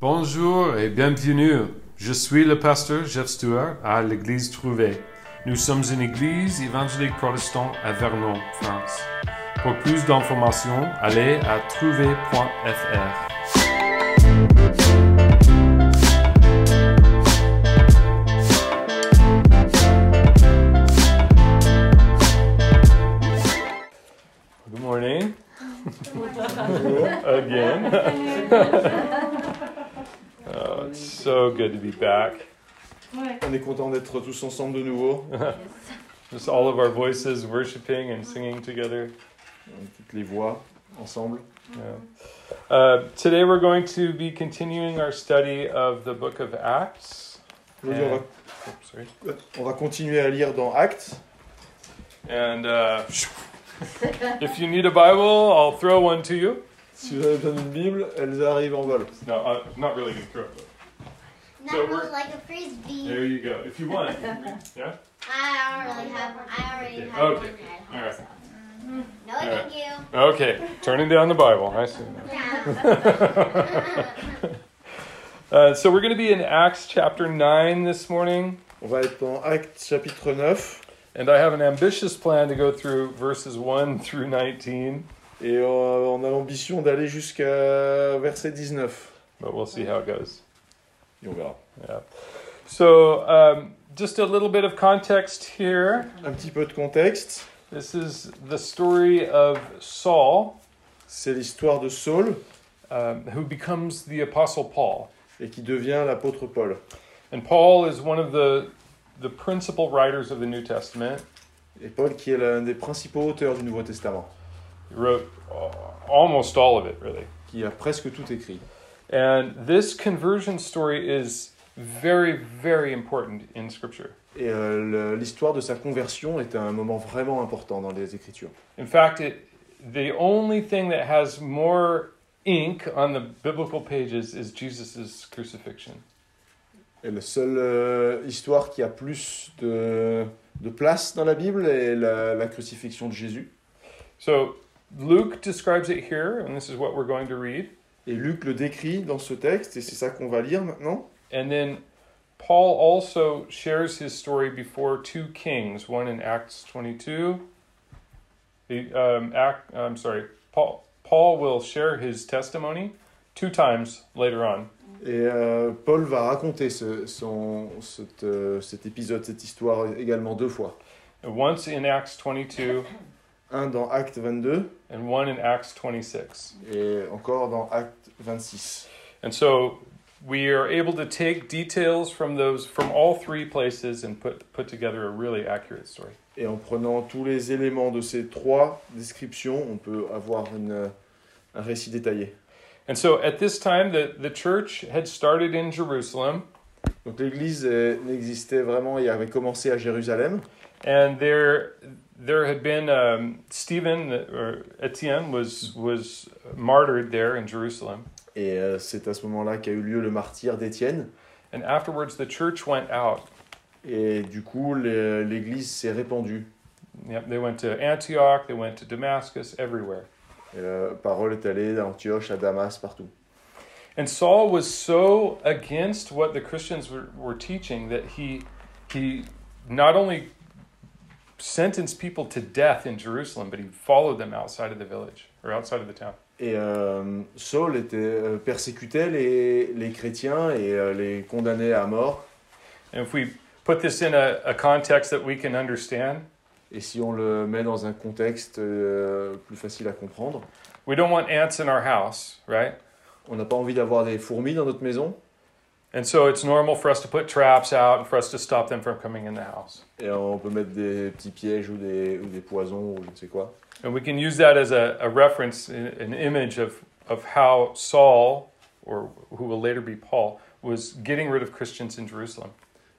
Bonjour et bienvenue. Je suis le pasteur Jeff Stewart à l'église Trouvé. Nous sommes une église évangélique protestante à Vernon, France. Pour plus d'informations, allez à trouvé.fr. Good morning. Again. oh, it's so good to be back. On est content d'être tous ensemble de nouveau. Just all of our voices worshiping and singing together. Toutes les voix ensemble. Yeah. Uh, today we're going to be continuing our study of the book of Acts. Aujourd'hui, on, Oops, sorry. va, on va continuer à lire dans Actes. And uh, if you need a Bible, I'll throw one to you. Si vous avez besoin d'une Bible, elles arrivent en vol. No, I'm not really going to throw it. But Not So we're- like a frisbee. There you go. If you want. Yeah? I already have. I already Okay. have Okay. one at All home. right. so. No, All right. thank you. Okay. Turning down the Bible. I see. Yeah. Uh, so we're going to be in Acts chapter 9 this morning. On va être dans Actes chapitre 9. And I have an ambitious plan to go through verses 1 through 19, Et on a l'ambition d'aller jusqu'à verset 19. but we'll see how it goes. Verra. Yeah. So, um, just a little bit of context here. Un petit peu de contexte. This is the story of Saul, C'est l'histoire de Saul um, who becomes the Apostle Paul. et qui devient l'apôtre Paul. And Paul is one of the, the principal writers of the New Testament. Et Paul qui est l'un des principaux auteurs du Nouveau Testament. He wrote uh, almost all of it, really. Qui a presque tout écrit. And this conversion story is very, very important in Scripture. Et euh, l'histoire de sa conversion est un moment vraiment important dans les Écritures. In fact, it, the only thing that has more ink on the biblical pages is Jesus' crucifixion. Et la seule euh, histoire qui a plus de, de place dans la Bible est la, la crucifixion de Jésus. So Luke describes it here, and this is what we're going to read. Et Luc le décrit dans ce texte, et c'est ça qu'on va lire maintenant. And then Paul also shares his story before two kings, one in Acts 22. The, um, Act, I'm sorry, Paul, Paul will share his testimony two times later on. Et euh, Paul va raconter ce- son, cet, euh, cet épisode, cette histoire également deux fois. Once in Acts 22 Un dans Acte 22 and one in Acts 26. et encore dans Acte 26. And so we are able to take details from those from all three places and put put together a really accurate story. Et en prenant tous les éléments de ces trois descriptions, on peut avoir une, un récit détaillé. And so at this time the, the church had started in Jerusalem Donc l'église euh, n'existait vraiment et avait commencé à Jérusalem. and there there had been um, Stephen or Etienne was was martyred there in Jerusalem. Et euh, c'est à ce moment-là qu'a eu lieu le martyr d'Étienne. And afterwards the church went out. Et du coup, l'église s'est répandue. Yep, they went to Antioch, they went to Damascus, everywhere. Et la parole est allée à Antioche, à Damas, partout. And Saul was so against what the Christians were, were teaching that he he not only sentenced people to death in Jerusalem, but he followed them outside of the village or outside of the town. Et euh, Saul était, euh, persécutait les, les chrétiens et euh, les condamnait à mort. And if we put this in a, a context that we can understand, Et si on le met dans un contexte euh, plus facile à comprendre, we don't want ants in our house, right? on n'a pas envie d'avoir des fourmis dans notre maison. And so it's normal for us to put traps out and for us to stop them from coming in the house. Et on peut mettre des petits pièges ou des, ou des poisons ou je ne sais quoi. And we can use that as a, a reference, an image of, of how Saul, or who will later be Paul, was getting rid of Christians in Jerusalem.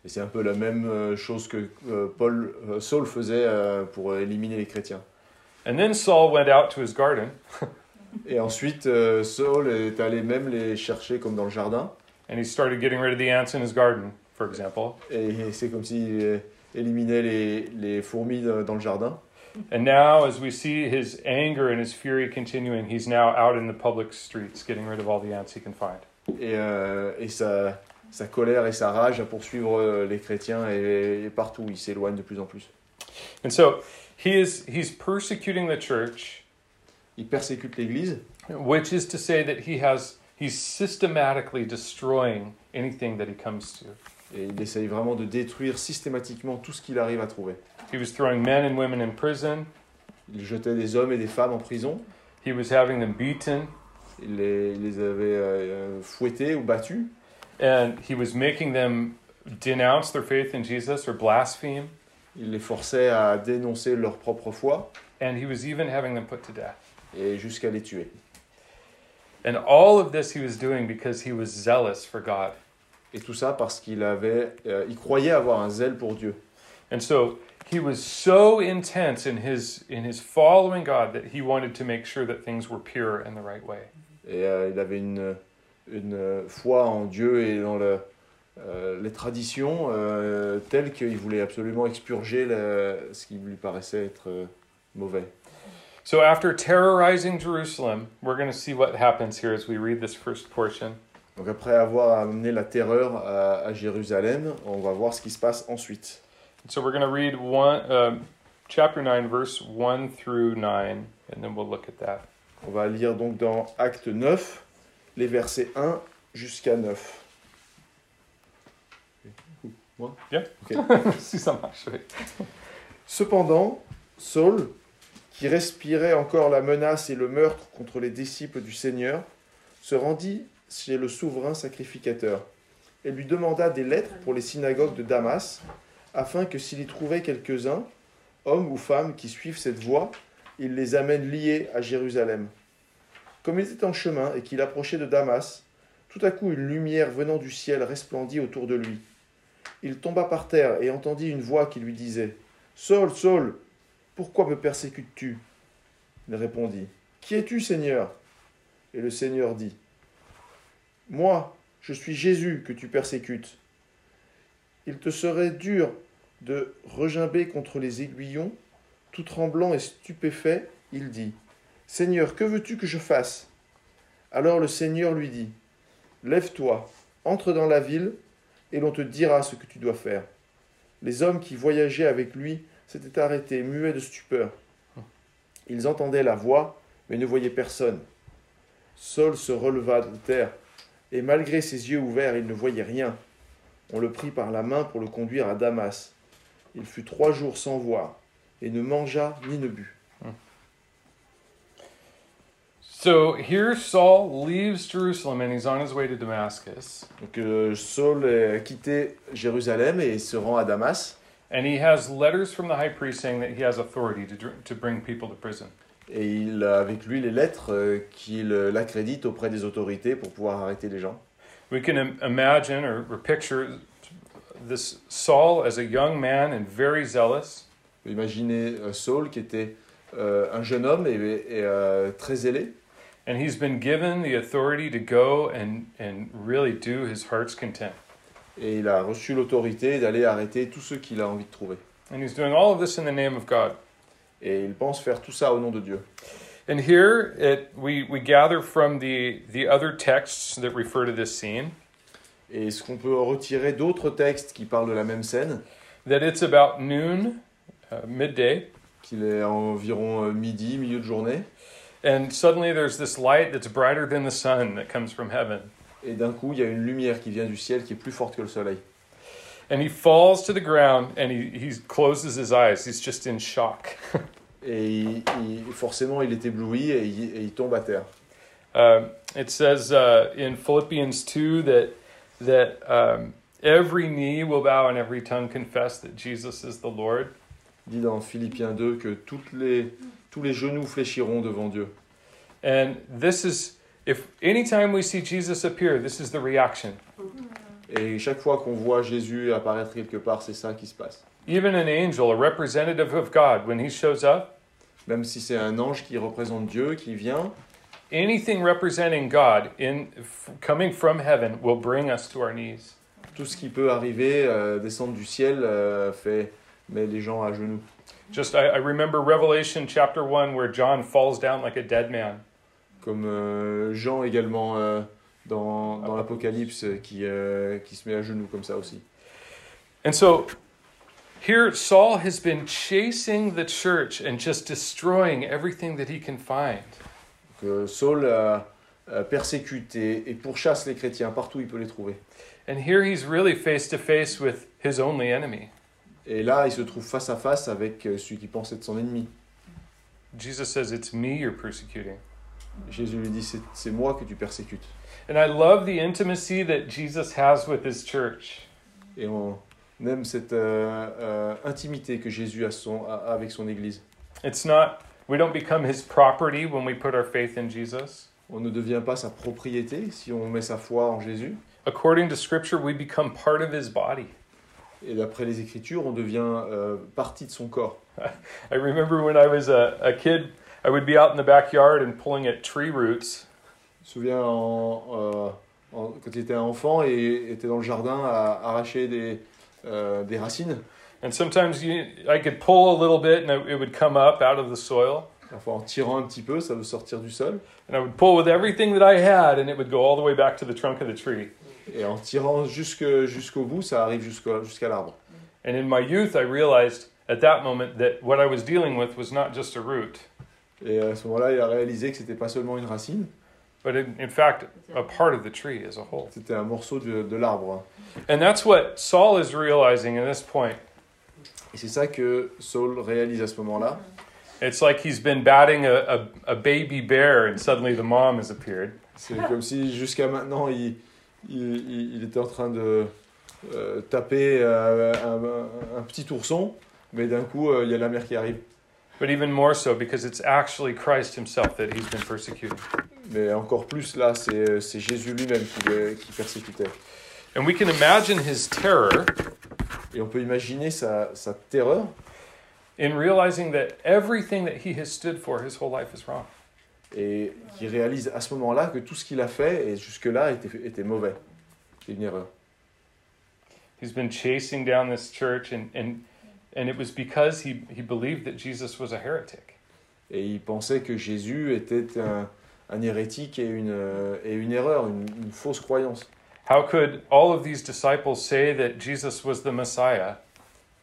Et c'est un peu la même euh, chose que euh, Paul, euh, Saul faisait pour éliminer les chrétiens. And then Saul went out to his garden Et ensuite, Saul est allé même les chercher comme dans le jardin. And he started getting rid of the ants in his garden, for example. Et c'est comme s'il euh, éliminait les, les fourmis dans le jardin. And now, as we see his anger and his fury continuing, he's now out in the public streets getting rid of all the ants he can find. et, euh, et sa, sa colère et sa rage à poursuivre euh, les chrétiens et, et partout il s'éloigne de plus en plus. And so he is he's persecuting the church, Il persécute l'Église, which is to say that he has he's systematically destroying anything that he comes to. et il essaye vraiment de détruire systématiquement tout ce qu'il arrive à trouver. He was throwing men and women in prison. Il jetait des hommes et des femmes en prison, He was having them beaten, il les, il les avait euh, fouettés ou battus, and he was making them denounce their faith in Jesus or blaspheme, il les forçait à dénoncer leur propre foi and he was even having them put to death. et jusqu'à les tuer. And all of this he was doing because he was zealous for God. Et tout ça parce qu'il avait, euh, il croyait avoir un zèle pour Dieu. And so he was so intense in his in his following God that he wanted to make sure that things were pure and the right way. Et euh, il avait une, une foi en Dieu et dans le, euh, les traditions telles qu'il voulait absolument expurger ce qui lui paraissait être mauvais. So after terrorizing Jerusalem, we're going to see what happens here as we read this first portion. Donc après avoir amené la terreur à, à Jérusalem, on va voir ce qui se passe ensuite. So we're going to read one um, chapter 9 verse 1 through 9 and then we'll look at that. On va lire donc dans Acte 9, les versets 1 jusqu'à 9. si ça marche. oui. Cependant, Saul, qui respirait encore la menace et le meurtre contre les disciples du Seigneur, se rendit chez le souverain sacrificateur et lui demanda des lettres pour les synagogues de Damas, afin que s'il y trouvait quelques-uns, hommes ou femmes qui suivent cette voie, il les amène liés à Jérusalem. Comme il était en chemin et qu'il approchait de Damas, tout à coup une lumière venant du ciel resplendit autour de lui. Il tomba par terre et entendit une voix qui lui disait Saul, Saul, pourquoi me persécutes-tu? Il répondit Qui es-tu, Seigneur? Et le Seigneur dit Moi, je suis Jésus que tu persécutes. Il te serait dur de regimber contre les aiguillons. Tout tremblant et stupéfait, il dit Seigneur, que veux-tu que je fasse? Alors le Seigneur lui dit Lève-toi, entre dans la ville, et l'on te dira ce que tu dois faire. Les hommes qui voyageaient avec lui s'étaient arrêtés, muets de stupeur. Ils entendaient la voix, mais ne voyaient personne. Saul se releva de terre, et malgré ses yeux ouverts, il ne voyait rien. On le prit par la main pour le conduire à Damas. Il fut trois jours sans voir, et ne mangea ni ne but. So here Saul leaves Jerusalem and he's on his way to Damascus. Donc euh, Saul a quitté Jérusalem et se rend à Damas. And he has letters from the high priest saying that he has authority to, to bring people to prison. Et il a avec lui les lettres euh, qu'il euh, l'accréditent auprès des autorités pour pouvoir arrêter les gens. We can imagine or, or picture this Saul as a young man and very zealous. Imaginez euh, Saul qui était euh, un jeune homme et, et, euh, très zélé. And he's been given the authority to go and, and really do his heart's content. Et il a reçu l'autorité d'aller arrêter tous ceux qu'il a envie de trouver. And he's doing all of this in the name of God. Et il pense faire tout ça au nom de Dieu. And here it, we, we gather from the, the other texts that refer to this scene Et ce qu'on peut retirer d'autres textes qui parlent de la même scène, that it's about noon, uh, midday, qu'il est environ euh, midi, milieu de journée, and suddenly there's this light that's brighter than the sun that comes from heaven. Et d'un coup il y a une lumière qui vient du ciel qui est plus forte que le soleil. And he falls to the ground and he, he closes his eyes. He's just in shock. Et il- il- forcément il est ébloui et il, et il tombe à terre. Um, it says uh, in Philippians 2 that, that um, every knee will bow and every tongue confess that Jesus is the Lord. Il dit dans Philippiens 2 que toutes les, tous les genoux fléchiront devant Dieu. And this is, if anytime we see Jesus appear, this is the reaction. Et chaque fois qu'on voit Jésus apparaître quelque part, c'est ça qui se passe. Even an angel, a representative of God, when he shows up, Même si c'est un ange qui représente Dieu qui vient, anything representing God in coming from heaven will bring us to our knees. tout ce qui peut arriver, euh, descendre du ciel, euh, fait met les gens à genoux. Just I, I remember Revelation chapter one where John falls down like a dead man. Comme euh, Jean également euh, dans, dans l'Apocalypse qui, euh, qui se met à genoux comme ça aussi. And so here Saul has been chasing the church and just destroying everything that he can find. Donc, Saul a, a persécuté et pourchasse les chrétiens partout où il peut les trouver. And here he's really face to face with his only enemy. Et là, il se trouve face à face avec euh, celui qui pense être son ennemi. Jesus says, It's me you're persecuting. Jésus lui dit C'est moi que tu persécutes. And I love the intimacy that Jesus has with his church. Et on aime cette euh, euh, intimité que Jésus a, son, a- avec son Église. It's not, we don't become his property when we put our faith in Jesus. On ne devient pas sa propriété si on met sa foi en Jésus. According to Scripture, we become part of his body. Et d'après les Écritures, on devient euh, partie de son corps. I remember when I was a, a kid, I would be out in the backyard and pulling at tree roots. Je me souviens en, euh, en- quand il était enfant et était dans le jardin à arracher des, euh, des racines. And sometimes you, I could pull a little bit and it would come up out of the soil. Parfois en tirant un petit peu, ça veut sortir du sol. And I would pull with everything that I had and it would go all the way back to the trunk of the tree. Et en tirant jusque- jusqu'au bout, ça arrive jusqu'au- jusqu'à l'arbre. And in my youth, I realized at that moment that what I was dealing with was not just a root, Et à ce moment-là, il a réalisé que c'était pas seulement une racine, but in, in fact, a part of the tree as a whole. c'était un morceau de, de l'arbre. And that's what Saul is realizing at this point. Et c'est ça que Saul réalise à ce moment-là. It's like he's been batting a, a, a baby bear and suddenly the mom has appeared. C'est comme si jusqu'à maintenant, il, il, il- il était en train de euh, taper euh, un, un petit ourson, mais d'un coup, euh, il y a la mère qui arrive. But even more so because it's actually Christ himself that he's been persecuting. Mais encore plus, là, c'est euh, c'est Jésus lui-même qui, le- qui persécutait. And we can imagine his terror Et on peut imaginer sa, sa terreur in realizing that everything that he has stood for his whole life is wrong. et qui réalise à ce moment-là que tout ce qu'il a fait et jusque-là était, était mauvais. C'est une erreur. He's been chasing down this church, and, and, and it was because he, he believed that Jesus was a heretic. Et il pensait que Jésus était un, un hérétique et une, euh, et une erreur, une, une fausse croyance. How could all of these disciples say that Jesus was the Messiah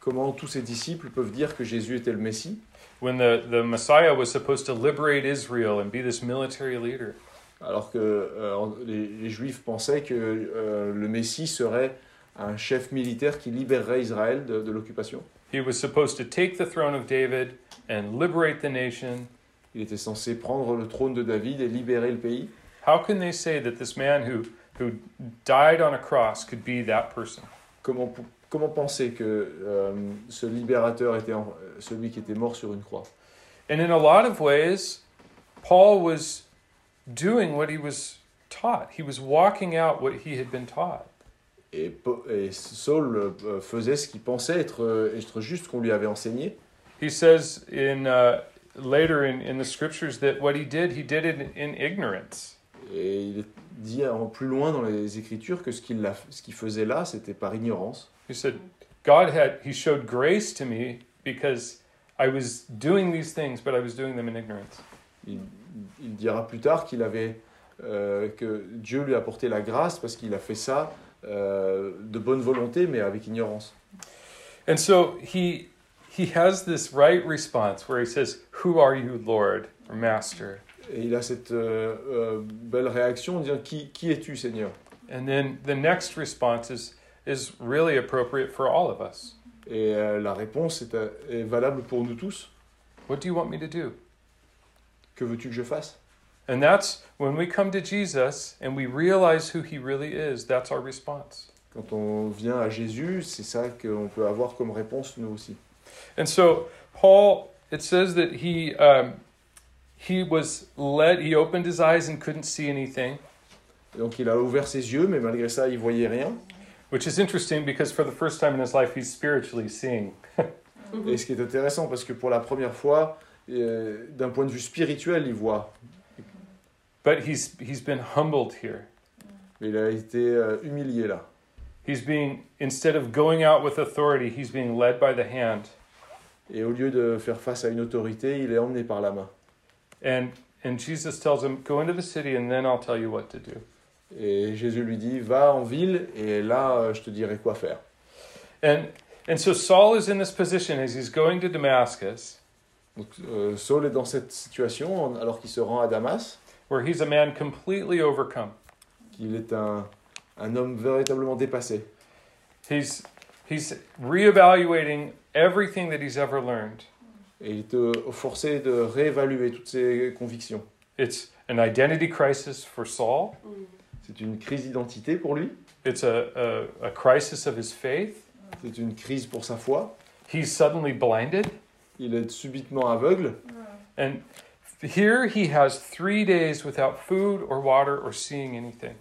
Comment tous ses disciples peuvent dire que Jésus était le Messie when the, the Messiah was supposed to liberate Israel and be this military leader? alors que euh, les, les Juifs pensaient que euh, le Messie serait un chef militaire qui libérerait Israël de, de l'occupation. He was supposed to take the throne of David and liberate the nation. Il était censé prendre le trône de David et libérer le pays. How can they say that this man who, who died on a cross could be that person? Comment, comment penser que euh, ce libérateur était en- euh, celui qui était mort sur une croix And in a lot of ways, Paul was doing what he was taught. He was walking out what he had been taught. Et, et Saul euh, faisait ce qu'il pensait être, euh, être juste qu'on lui avait enseigné. He says in uh, later in, in the scriptures that what he did, he did it in ignorance. Et il dit en plus loin dans les Écritures que ce qu'il qu'il faisait là, c'était par ignorance. He said, God had he showed grace to me because I was doing these things, but I was doing them in ignorance. Il, il dira plus tard qu'il avait euh, que Dieu lui a apporté la grâce parce qu'il a fait ça de bonne volonté, mais avec ignorance. And so he he has this right response where he says, "Who are you, Lord or Master?" Et il a cette euh, euh, belle réaction de dire qui, qui es-tu, Seigneur? And then the next response is is really appropriate for all of us. Et euh, la réponse est, euh, est valable pour nous tous. What do you want me to do? Que veux-tu que je fasse? And that's when we come to Jesus and we realize who he really is, that's our response. Quand on vient à Jésus, c'est ça qu'on peut avoir comme réponse nous aussi. And so Paul, it says that he um, he was led. He opened his eyes and couldn't see anything, donc il a ouvert ses yeux, mais malgré ça, il voyait rien. which is interesting because for the first time in his life, he's spiritually seeing. Et ce qui est intéressant, parce que pour la première fois, euh, d'un point de vue spirituel, il voit. But he's he's been humbled here. Mais il a été euh, humilié là. He's being instead of going out with authority, he's being led by the hand. Et au lieu de faire face à une autorité, il est emmené par la main. And and Jesus tells him, "Go into the city, and then I'll tell you what to do." Et Jésus lui dit, va en ville et là, euh, je te dirai quoi faire. And and so Saul is in this position as he's going to Damascus, Donc euh, Saul est dans cette situation en- alors qu'il se rend à Damas, where he's a man completely overcome. qu'il est un, un homme véritablement dépassé. He's he's reevaluating everything that he's ever learned. Et il est euh, forcé de réévaluer toutes ses convictions. It's an identity crisis for Saul. C'est une crise d'identité pour lui, It's a, a, a crisis of his faith. c'est une crise pour sa foi. He's suddenly blinded. Il est subitement aveugle. And here he has three days without food or water or seeing anything.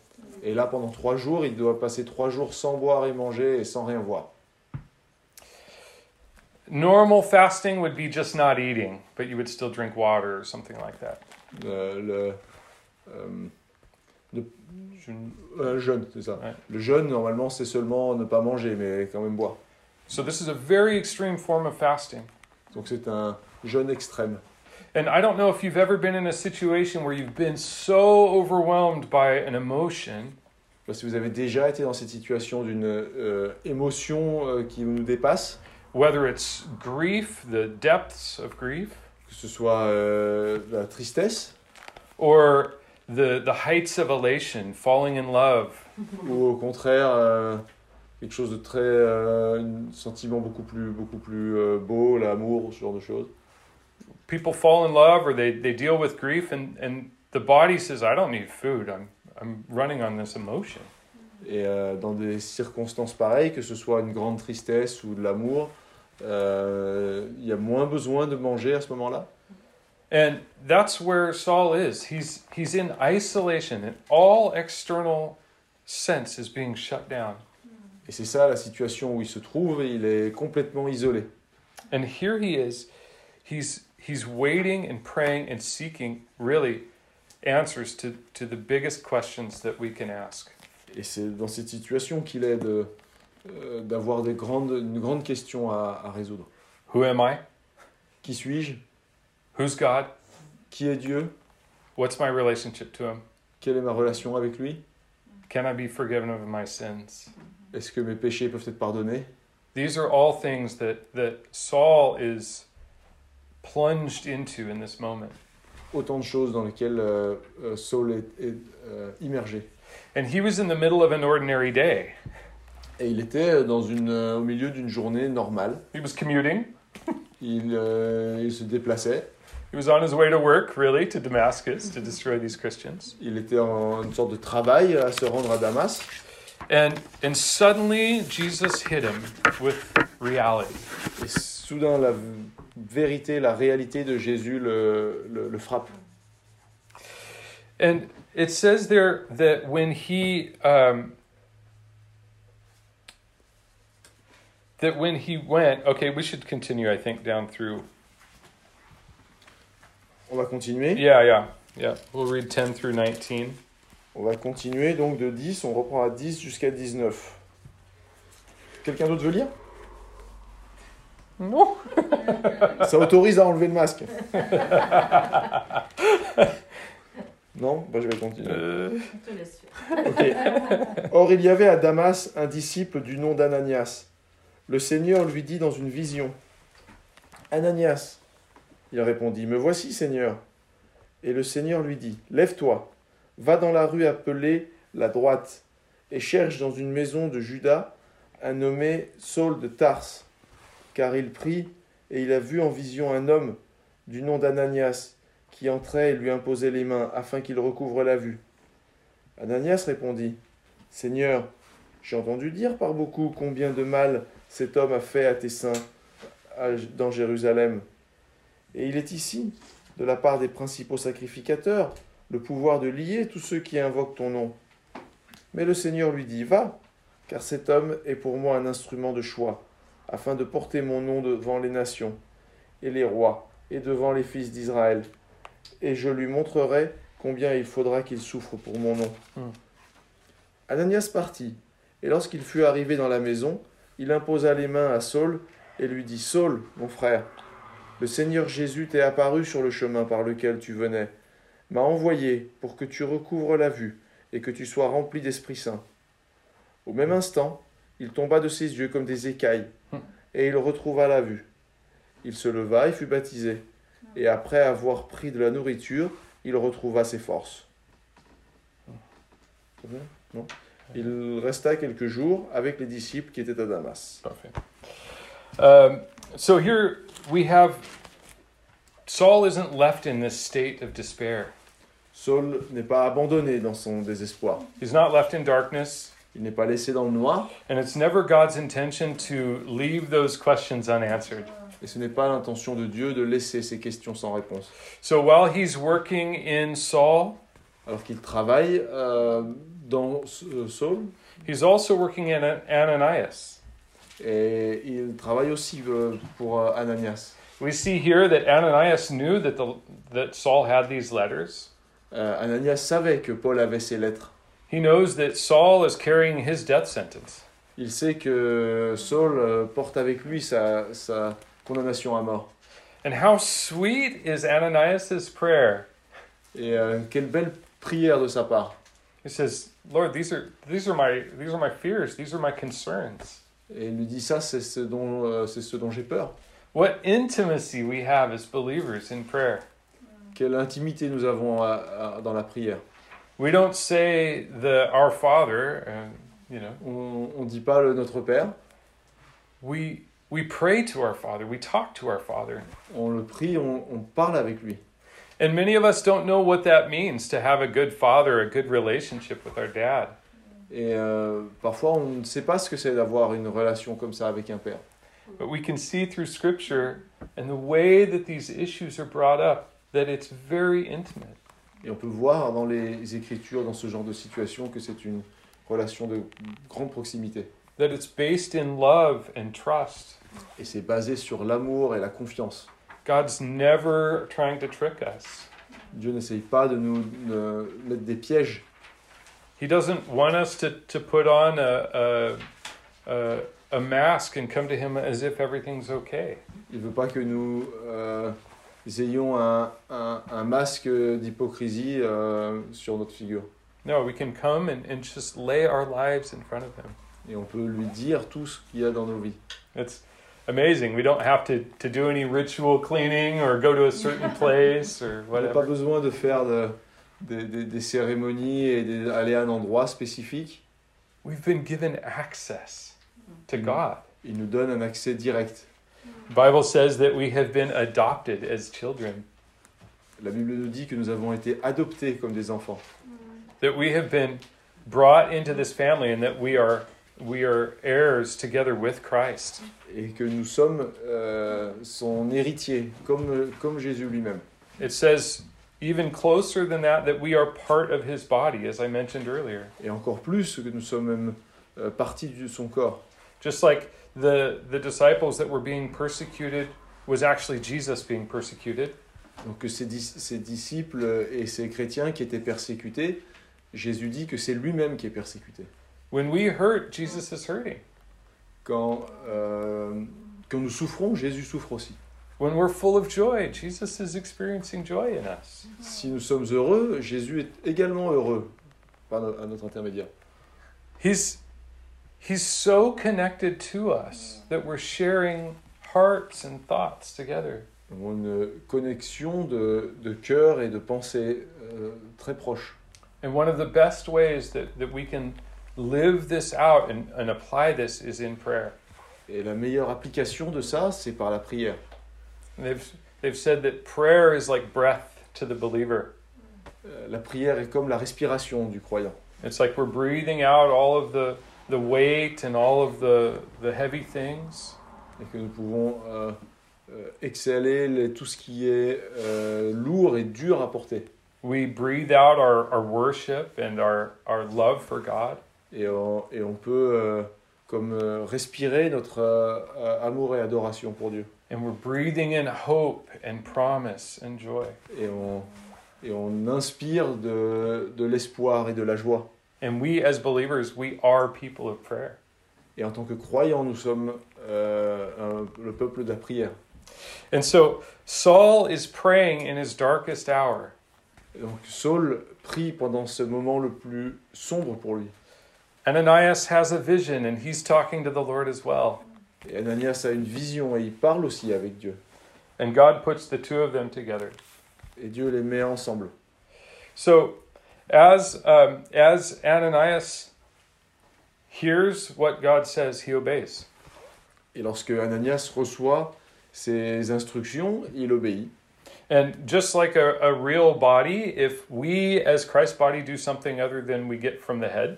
Et là, pendant trois jours, il doit passer trois jours sans boire et manger et sans rien voir. Normal fasting would be just not eating, but you would still drink water or something like that. Euh, le, euh, Je- euh, jeûne, c'est ça. Ouais. Le jeûne, normalement, c'est seulement ne pas manger, mais quand même boire. So this is a very extreme form of fasting. Donc c'est un jeûne extrême. And I don't know if you've ever been in a situation where you've been so overwhelmed by an emotion. Que vous avez déjà été dans cette situation d'une euh, émotion euh, qui nous dépasse, whether it's grief, the depths of grief, que ce soit euh, la tristesse. Or the, the heights of elation, falling in love, ou au contraire euh, quelque chose de très euh, un sentiment beaucoup plus beaucoup plus euh, beau, l'amour, ce genre de choses. People fall in love or they, they deal with grief and, and the body says, I don't need food. I'm, I'm running on this emotion. Et euh, dans des circonstances pareilles, que ce soit une grande tristesse ou de l'amour, euh, il y a moins besoin de manger à ce moment-là. And that's where Saul is. He's, he's in isolation and all external sense is being shut down. Et c'est ça la situation où il se trouve, il est complètement isolé. And here he is. He's, he's waiting and praying and seeking really answers to, to the biggest questions that we can ask. Et c'est dans cette situation qu'il est de, euh, d'avoir des grandes, une grande question à, à résoudre. Who am I? Qui suis-je Who's God? Qui est Dieu What's my relationship to him? Quelle est ma relation avec lui Can I be forgiven of my sins? Est-ce que mes péchés peuvent être pardonnés These are all things that, that Saul is plunged into in this moment. Autant de choses dans lesquelles euh, euh, Saul est, est, euh, immergé. And he was in the middle of an ordinary day. Et il était dans une, euh, au milieu d'une journée normale. He was commuting. Il, euh, il se déplaçait. He was on his way to work, really, to Damascus to destroy these Christians. Il était en une sorte de travail à se rendre à Damas. And, and suddenly, Jesus hit him with reality. Et soudain, la vérité, la réalité de Jésus le, le, le frappe. And it says there that when he um, that when he went, okay, we should continue. I think down through. On va continuer. Yeah, yeah, yeah. We'll read ten through nineteen. On va continuer donc de 10, on reprend à 10 jusqu'à 19. Quelqu'un d'autre veut lire? No. Ça autorise à enlever le masque. non bah, Je vais continuer. On te laisse faire. Ok. Or, il y avait à Damas un disciple du nom d'Ananias. Le Seigneur lui dit dans une vision Ananias. Il répondit Me voici, Seigneur. Et le Seigneur lui dit Lève-toi, va dans la rue appelée la droite, et cherche dans une maison de Juda un nommé Saul de Tarse. Car il prie, et il a vu en vision un homme du nom d'Ananias qui entrait et lui imposait les mains afin qu'il recouvre la vue. Ananias répondit Seigneur, j'ai entendu dire par beaucoup combien de mal cet homme a fait à tes saints dans Jérusalem. Et il est ici, de la part des principaux sacrificateurs, le pouvoir de lier tous ceux qui invoquent ton nom. Mais le Seigneur lui dit Va, car cet homme est pour moi un instrument de choix, afin de porter mon nom devant les nations et les rois et devant les fils d'Israël. Et je lui montrerai combien il faudra qu'il souffre pour mon nom. Hmm. Ananias partit, et lorsqu'il fut arrivé dans la maison, il imposa les mains à Saul et lui dit Saul, mon frère, le Seigneur Jésus t'est apparu sur le chemin par lequel tu venais, m'a envoyé pour que tu recouvres la vue et que tu sois rempli d'Esprit Saint. Au même instant, il tomba de ses yeux comme des écailles, et il retrouva la vue. Il se leva et fut baptisé, et après avoir pris de la nourriture, il retrouva ses forces. Bon Non Il resta quelques jours avec les disciples qui étaient à Damas. Parfait. Um, so here we have Saul isn't left in this state of despair. Saul n'est pas abandonné dans son désespoir. He's not left in darkness, Il n'est pas laissé dans le noir, and it's never God's intention to leave those questions unanswered. et ce n'est pas l'intention de Dieu de laisser ces questions sans réponse. So while he's working in Saul, Alors qu'il travaille euh, dans euh, Saul, he's also working in Ananias. et il travaille aussi euh, pour euh, Ananias. We see here that Ananias knew that the that Saul had these letters. Euh, Ananias savait que Paul avait ces lettres. He knows that Saul is carrying his death sentence. Il sait que Saul euh, porte avec lui sa, sa condamnation à mort. And how sweet is Ananias's prayer. Et euh, quelle belle prière de sa part. He says, "Lord, these are these are my these are my fears. These are my concerns." Et il lui dit ça, c'est ce dont, euh, c'est ce dont j'ai peur. What intimacy we have as believers in prayer. Quelle intimité nous avons à- à- dans la prière. We don't say the Our Father, uh, you know. On ne dit pas le Notre Père, We we pray to our Father. We talk to our Father. on le prie, on, on parle avec lui. And many of us don't know what that means to have a good father, a good relationship with our dad. Et euh, parfois, on ne sait pas ce que c'est d'avoir une relation comme ça avec un père. But we can see through Scripture and the way that these issues are brought up that it's very intimate. Et on peut voir dans les Écritures, dans ce genre de situation, que c'est une relation de grande proximité. That it's based in love and trust. Et c'est basé sur l'amour et la confiance. God's never trying to trick us. Dieu n'essaye pas de nous de mettre des pièges. He doesn't want us to, to put on a, a, a, a mask and come to Him as if everything's okay. Il ne veut pas que nous euh, ayons un, un- un masque d'hypocrisie euh, sur notre figure. No, we can come and, and just lay our lives in front of Him. Et on peut lui dire tout ce qu'il y a dans nos vies. It's amazing. We don't have to, to do any ritual cleaning or go to a certain place or On n'a pas whatever. besoin de faire de- des- des- des cérémonies et d'aller à un endroit spécifique. We've been given access to God. Il nous donne un accès direct. The Bible says that we have been adopted as children, La Bible nous dit que nous avons été adoptés comme des enfants. that we have been brought into this family and that we are we are heirs together with Christ. et que nous sommes euh, son héritier, comme, comme Jésus lui-même. It says even closer than that that we are part of his body as I mentioned earlier. Et encore plus que nous sommes même euh, partie de son corps. Just like the the disciples that were being persecuted was actually Jesus being persecuted. Donc que ces, dis- ces disciples et ces chrétiens qui étaient persécutés, Jésus dit que c'est lui-même qui est persécuté. When we hurt, Jesus is hurting. Quand, euh, quand nous souffrons, Jésus souffre aussi. When we're full of joy, Jesus is experiencing joy in us. Si nous sommes heureux, Jésus est également heureux par no- à notre intermédiaire. He's he's so connected to us that we're sharing hearts and thoughts together. Une connexion de, de cœur et de pensée euh, très proche. And one of the best ways that, that we can live this out and, and apply this is in prayer. Et la meilleure application de ça, c'est par la prière. And they've they've said that prayer is like breath to the believer. Euh, La prière est comme la respiration du croyant. It's like we're breathing out all of the the weight and all of the the heavy things. Et que nous pouvons euh, euh, exhaler les- tout ce qui est euh, lourd et dur à porter. We breathe out our, our worship and our, our love for God. Et on, et on peut euh, comme euh, respirer notre euh, amour et adoration pour Dieu. And we're breathing in hope and promise and joy. Et on, et on inspire de, de l'espoir et de la joie. And we, as believers, we are people of prayer. Et en tant que croyants, nous sommes euh, un- le peuple de la prière. And so Saul is praying in his darkest hour. Donc Saul prie pendant ce moment le plus sombre pour lui. Ananias has a vision and he's talking to the Lord as well. Et Ananias a une vision et il parle aussi avec Dieu. And God puts the two of them together. Et Dieu les met ensemble. So, as um, as Ananias hears what God says, he obeys. Et lorsque Ananias reçoit ces instructions, il obéit. And just like a, a real body, if we as Christ's body do something other than we get from the head,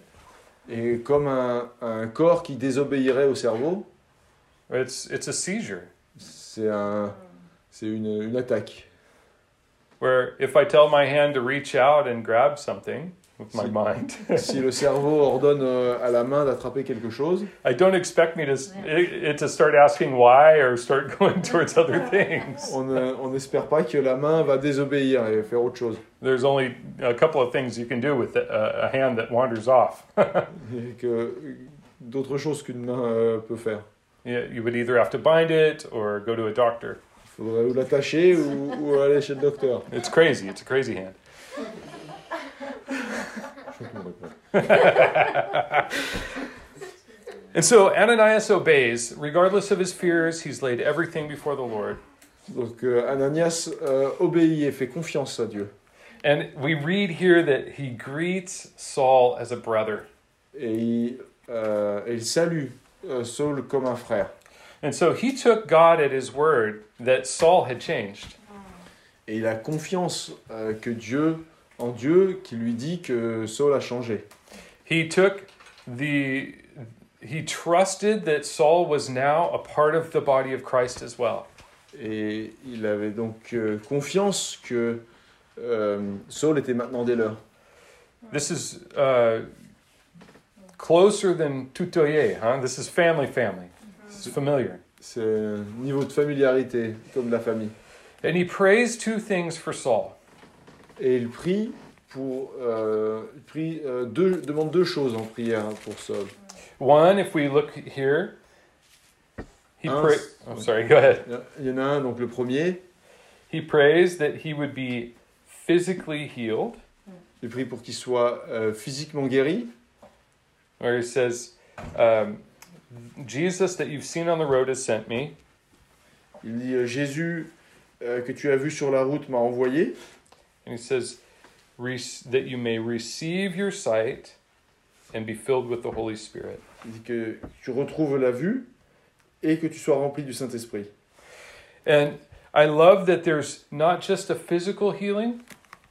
Et comme un, un corps qui désobéirait au cerveau, it's it's a seizure. c'est un, c'est une, une attaque. Where if I tell my hand to reach out and grab something with my Si- mind, Si le cerveau ordonne euh, à la main d'attraper quelque chose, I don't expect me to it, it to start asking why or start going towards other things. on euh, on n'espère pas que la main va désobéir et faire autre chose. There's only a couple of things you can do with a, a hand that wanders off. Et que d'autres choses qu'une main euh, peut faire. you, you would either have to bind it or go to a doctor. Il faudrait ou l'attacher ou, ou aller chez le docteur. It's crazy. It's a crazy hand. And so Ananias obeys. Regardless of his fears, he's laid everything before the Lord. Donc euh, Ananias euh, obéit et fait confiance à Dieu. And we read here that he greets Saul as a brother. Et il, euh, il salue euh, Saul comme un frère. And so he took God at his word that Saul had changed. Et il a confiance euh, que Dieu, en Dieu, qui lui dit que Saul a changé. He took the he trusted that Saul was now a part of the body of Christ as well. Et il avait donc euh, confiance que euh, Saul était maintenant des leurs. This is uh, closer than tutoyer, huh? This is family, family. Is familiar. C'est niveau de familiarité, comme la famille. And he prays two things for Saul. Et il prie pour, euh, il prie, euh, deux, demande deux choses en prière pour Saul. One, if we look here, he Un, pray. Oh, sorry. Go ahead. Il y en a un, donc le premier, He prays that he would be physically healed, il prie pour qu'il soit euh, physiquement guéri. where he says, um, "Jesus that you've seen on the road has sent me." Il dit euh, Jésus euh, que tu as vu sur la route m'a envoyé. And he says, "Rec- that you may receive your sight and be filled with the Holy Spirit. Il dit que tu retrouves la vue et que tu sois rempli du Saint-Esprit. And I love that there's not just a physical healing,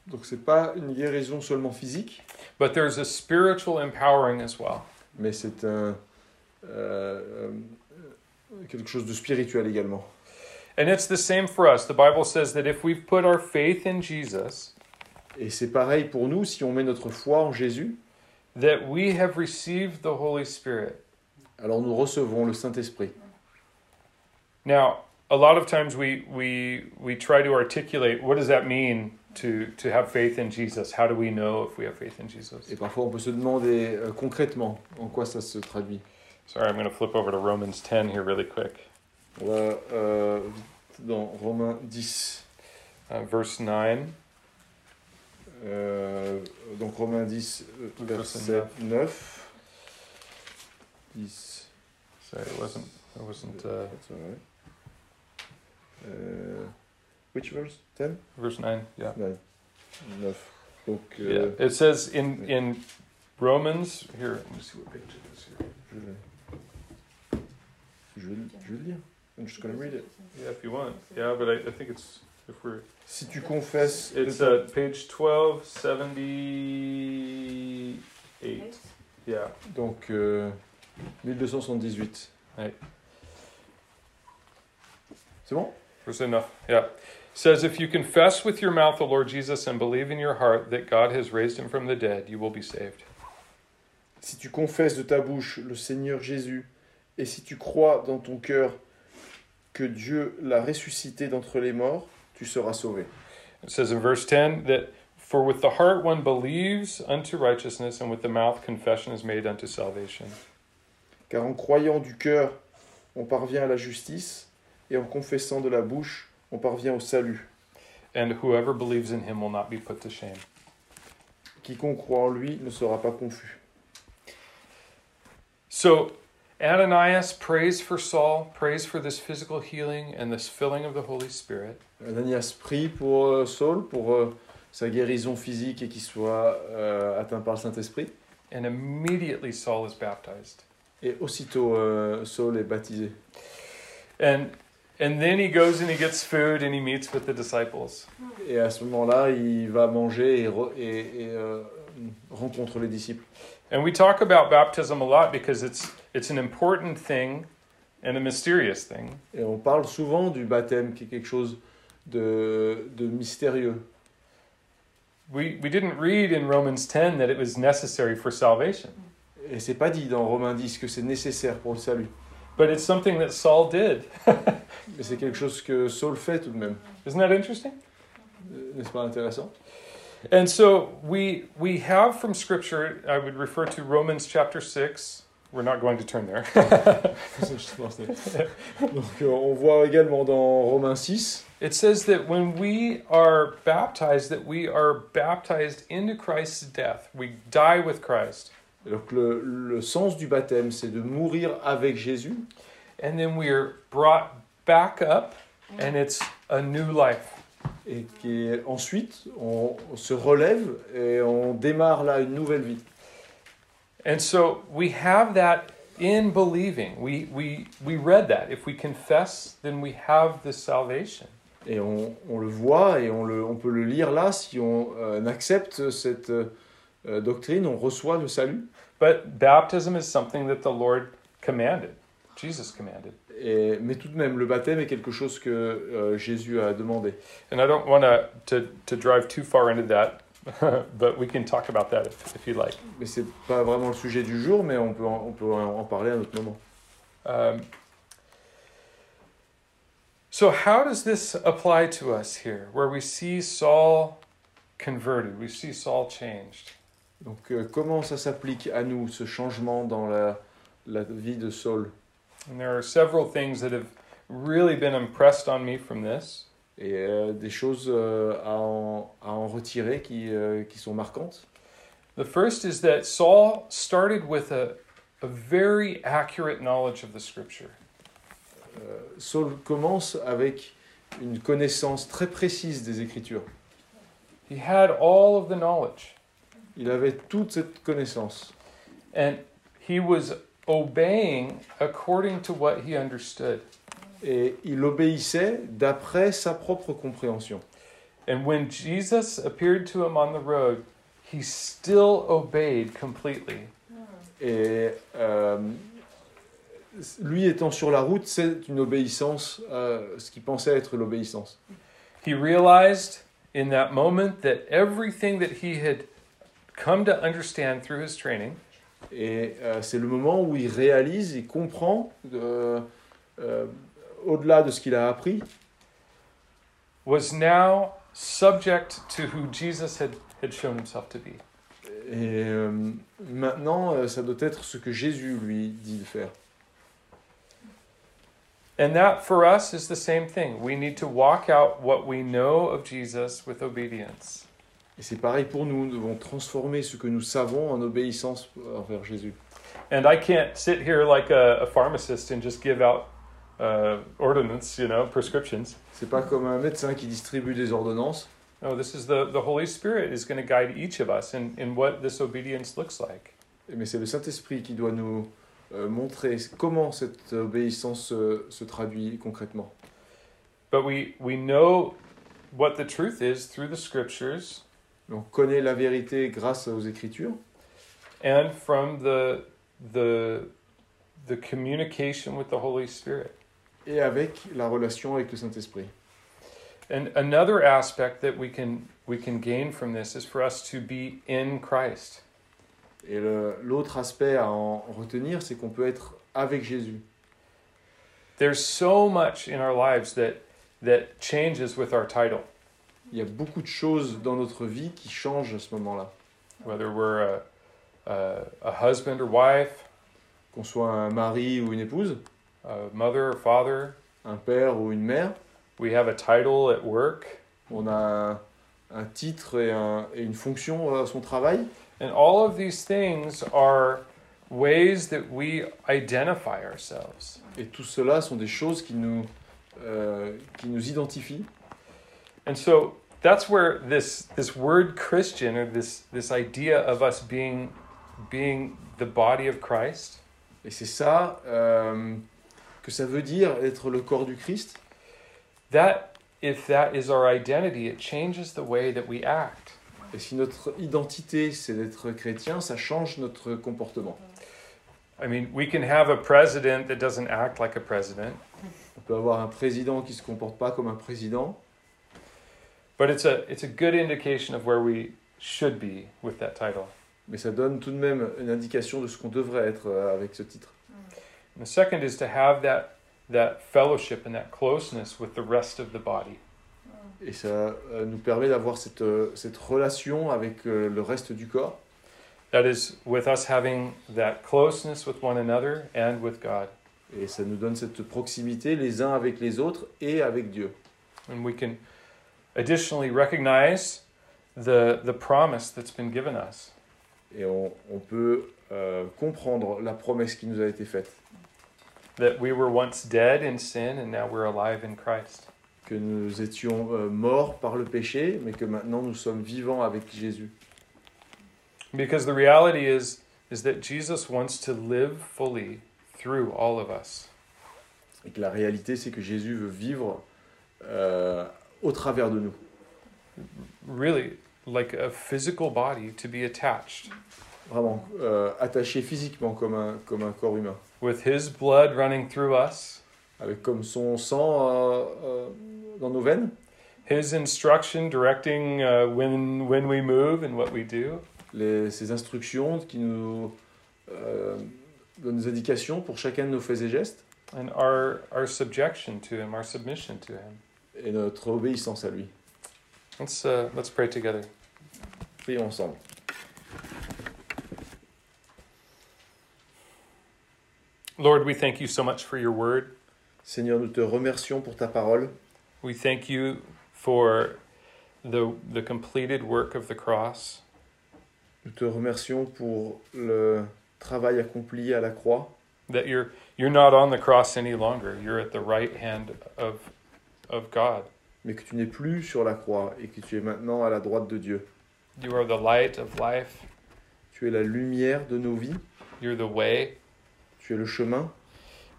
Donc c'est pas une guérison seulement physique, but there's a spiritual empowering as well. mais c'est un quelque chose de spirituel également. And it's the same for us. The Bible says that if we've put our faith in Jesus, Et c'est pareil pour nous si on met notre foi en Jésus, that we have received the Holy Spirit. alors nous recevons le Saint-Esprit. Now, a lot of times we we we try to articulate what does that mean to to have faith in Jesus? How do we know if we have faith in Jesus? Et parfois on peut se demander euh, concrètement en quoi ça se traduit. Sorry, I'm going to flip over to Romans 10 here really quick. On va euh, dans Romains 10. Uh, verse 9. euh, donc Romains 10, euh, Verset verset 9. 10. Sorry, it wasn't it wasn't uh, That's all right. Euh, which verse 10 verse 9. Yeah. 9. 9. Donc, Yeah. euh, It says in in Romans here, let me see what page it is here. Je vais, je vais, le lire. I'm just gonna read it. Yeah, if you want. Yeah, but I, I think it's if we're Si tu confesses. it's de uh, page 1278. Yeah. Donc, euh, 1278. Ouais. C'est bon Verse enough. Yeah. Says if you confess with your mouth the Lord Jesus and believe in your heart that God has raised him from the dead, you will be saved. Si tu confesses de ta bouche le Seigneur Jésus, et si tu crois dans ton cœur que Dieu l'a ressuscité d'entre les morts, tu seras sauvé. It says in verse 10 that for with the heart one believes unto righteousness and with the mouth confession is made unto salvation. Car en croyant du cœur, on parvient à la justice, et en confessant de la bouche, on parvient au salut. and whoever believes in him will not be put to shame. Quiconque croit en lui ne sera pas confus. So Ananias prays for Saul, prays for this physical healing and this filling of the Holy Spirit. Ananias prie pour euh, Saul, pour euh, sa guérison physique et qu'il soit euh, atteint par le Saint-Esprit. And immediately Saul is baptized. Et aussitôt, euh, Saul est baptisé. And and then he goes and he gets food and he meets with the disciples. Et à ce moment-là, il va manger et, et- et, euh, rencontre les disciples. And we talk about baptism a lot because it's it's an important thing and a mysterious thing. Et on parle souvent du baptême, qui est quelque chose de, de mystérieux. We we didn't read in Romans 10 that it was necessary for salvation, Et c'est pas dit dans Romains 10 que c'est nécessaire pour le salut. but it's something that Saul did. Mais c'est quelque chose que Saul fait tout de même. Isn't that interesting? Euh, N'est-ce pas intéressant? And so we we have from scripture I would refer to Romans chapter 6. We're not going to turn there. Donc on voit également dans Romains 6 It says that when we are baptized that we are baptized into Christ's death. We die with Christ. donc le, le sens du baptême, c'est de mourir avec Jésus And then we are brought back up and it's a new life. Et qui ensuite on, on se relève et on démarre là une nouvelle vie. And so we have that in believing. We we we read that. If we confess, then we have this salvation. Et on, on le voit et on, le, on peut le lire là si on euh, accepte cette euh, doctrine, on reçoit le salut. But baptism is something that the Lord commanded. Jesus commanded. Et, mais tout de même, le baptême est quelque chose que euh, Jésus a demandé. And I don't want to to drive too far into that, but we can talk about that if, if you like. Mais c'est pas vraiment le sujet du jour, mais on peut en, on peut en parler à un autre moment. Um, so, how does this apply to us here, where we see Saul converted, we see Saul changed? Donc euh, comment ça s'applique à nous, ce changement dans la, la vie de Saul? And there are several things that have really been impressed on me from this. Et euh, des choses euh, à, en, à en retirer qui, euh, qui sont marquantes. The first is that Saul started with a, a very accurate knowledge of the scripture. Euh, Saul commence avec une connaissance très précise des Écritures. He had all of the knowledge, Il avait toute cette connaissance. and he was obeying according to what he understood. Et il obéissait d'après sa propre compréhension. And when Jesus appeared to him on the road, he still obeyed completely. Et euh, lui étant sur la route, c'est une obéissance, euh, ce qu'il pensait être l'obéissance. He realized in that moment that everything that he had come to understand through his training Et euh, c'est le moment où il réalise, il comprend, euh, euh, au-delà de ce qu'il a appris, was now subject to who Jesus had, had shown himself to be. Et euh, maintenant, euh, ça doit être ce que Jésus lui dit de faire. And that for us is the same thing. We need to walk out what we know of Jesus with obedience. Et c'est pareil pour nous, nous devons transformer ce que nous savons en obéissance envers Jésus. And I can't sit here like a, a pharmacist and just give out uh, ordinance, you know, prescriptions. C'est pas comme un médecin qui distribue des ordonnances. No, this is the, the Holy Spirit is going to guide each of us in, in what this obedience looks like. Mais c'est le Saint-Esprit qui doit nous euh, montrer comment cette obéissance se, se traduit concrètement. But we, we know what the truth is through the scriptures On connaît la vérité grâce aux Écritures and from the, the, the communication with the Holy Spirit. et avec la relation avec le Saint-Esprit. And another aspect that we can, we can gain from this is for us to be in Christ. Et l'autre aspect à en retenir, c'est qu'on peut être avec Jésus. There's so much in our lives that, that changes with our title, Il y a beaucoup de choses dans notre vie qui changent à ce moment-là. whether we're a, a, a husband or wife, Qu'on soit un mari ou une épouse, a mother or father, un père ou une mère, we have a title at work, on a un, un titre et, un- et une fonction à son travail. And all of these things are ways that we identify ourselves. Et tout cela sont des choses qui nous, euh, qui nous identifient. And so that's where this this word Christian or this this idea of us being being the body of Christ Et c'est ça euh, que ça veut dire être le corps du Christ. that if that is our identity, it changes the way that we act. Et si notre identité c'est d'être chrétien, ça change notre comportement. I mean, we can have a president that doesn't act like a president, On peut avoir un président qui se comporte pas comme un président, but it's a it's a good indication of where we should be with that title. mais ça donne tout de même une indication de ce qu'on devrait être euh, avec ce titre. And the second is to have that that fellowship and that closeness with the rest of the body. Et ça euh, nous permet d'avoir cette, euh, cette relation avec le reste du corps. That is with us having that closeness with one another and with God. Et ça nous donne cette proximité les uns avec les autres et avec Dieu. And we can additionally recognize the the promise that's been given us. Et on, on peut euh, comprendre la promesse qui nous a été faite, That we were once dead in sin and now we're alive in Christ. que nous étions euh, morts par le péché, mais que maintenant nous sommes vivants avec Jésus. Because the reality is is that Jesus wants to live fully through all of us. Et que la réalité, c'est que Jésus veut vivre euh, au travers de nous. Really like a physical body to be attached Vraiment, euh, attaché physiquement comme un, comme un corps humain. with his blood running through us, Avec comme son sang euh, euh, dans nos veines, his instruction directing uh, when when we move and what we do. les, ces instructions qui nous euh, donnent des indications pour chacun de nos faits et gestes, and our our subjection to him, our submission to him. Et notre obéissance à lui. Let's uh, let's pray together. Prions ensemble. Lord, we thank you so much for your word. Seigneur, nous te remercions pour ta parole. We thank you for the the completed work of the cross. Nous te remercions pour le travail accompli à la croix, That you're you're not on the cross any longer. You're at the right hand of of God. mais que tu n'es plus sur la croix et que tu es maintenant à la droite de Dieu. You are the light of life. Tu es la lumière de nos vies, You're the way, tu es le chemin,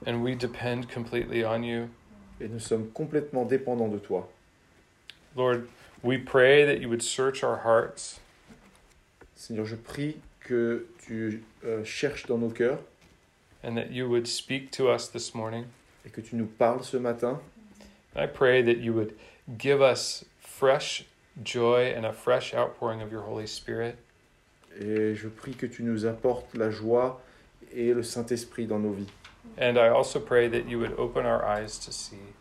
and we depend completely on you. et nous sommes complètement dépendants de toi. Lord, we pray that you would search our hearts, Seigneur, je prie que tu euh, cherches dans nos cœurs and that you would speak to us this morning. et que tu nous parles ce matin. I pray that you would give us fresh joy and a fresh outpouring of your Holy Spirit. Et je prie que tu nous apportes la joie et le Saint-Esprit dans nos vies. And I also pray that you would open our eyes to see.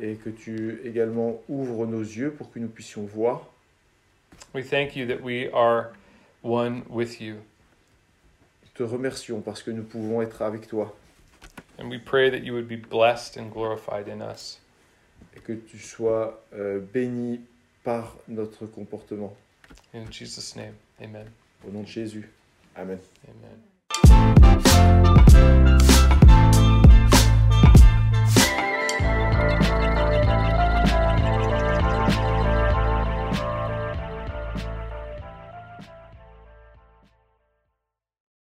Et que tu également ouvres nos yeux pour que nous puissions voir. We thank you that we are one with you. Te remercions parce que nous pouvons être avec toi And we pray that you would be blessed and glorified in us. Et que tu sois euh, béni par notre comportement. In Jesus' name, amen. Au nom de Jésus. Amen. Amen.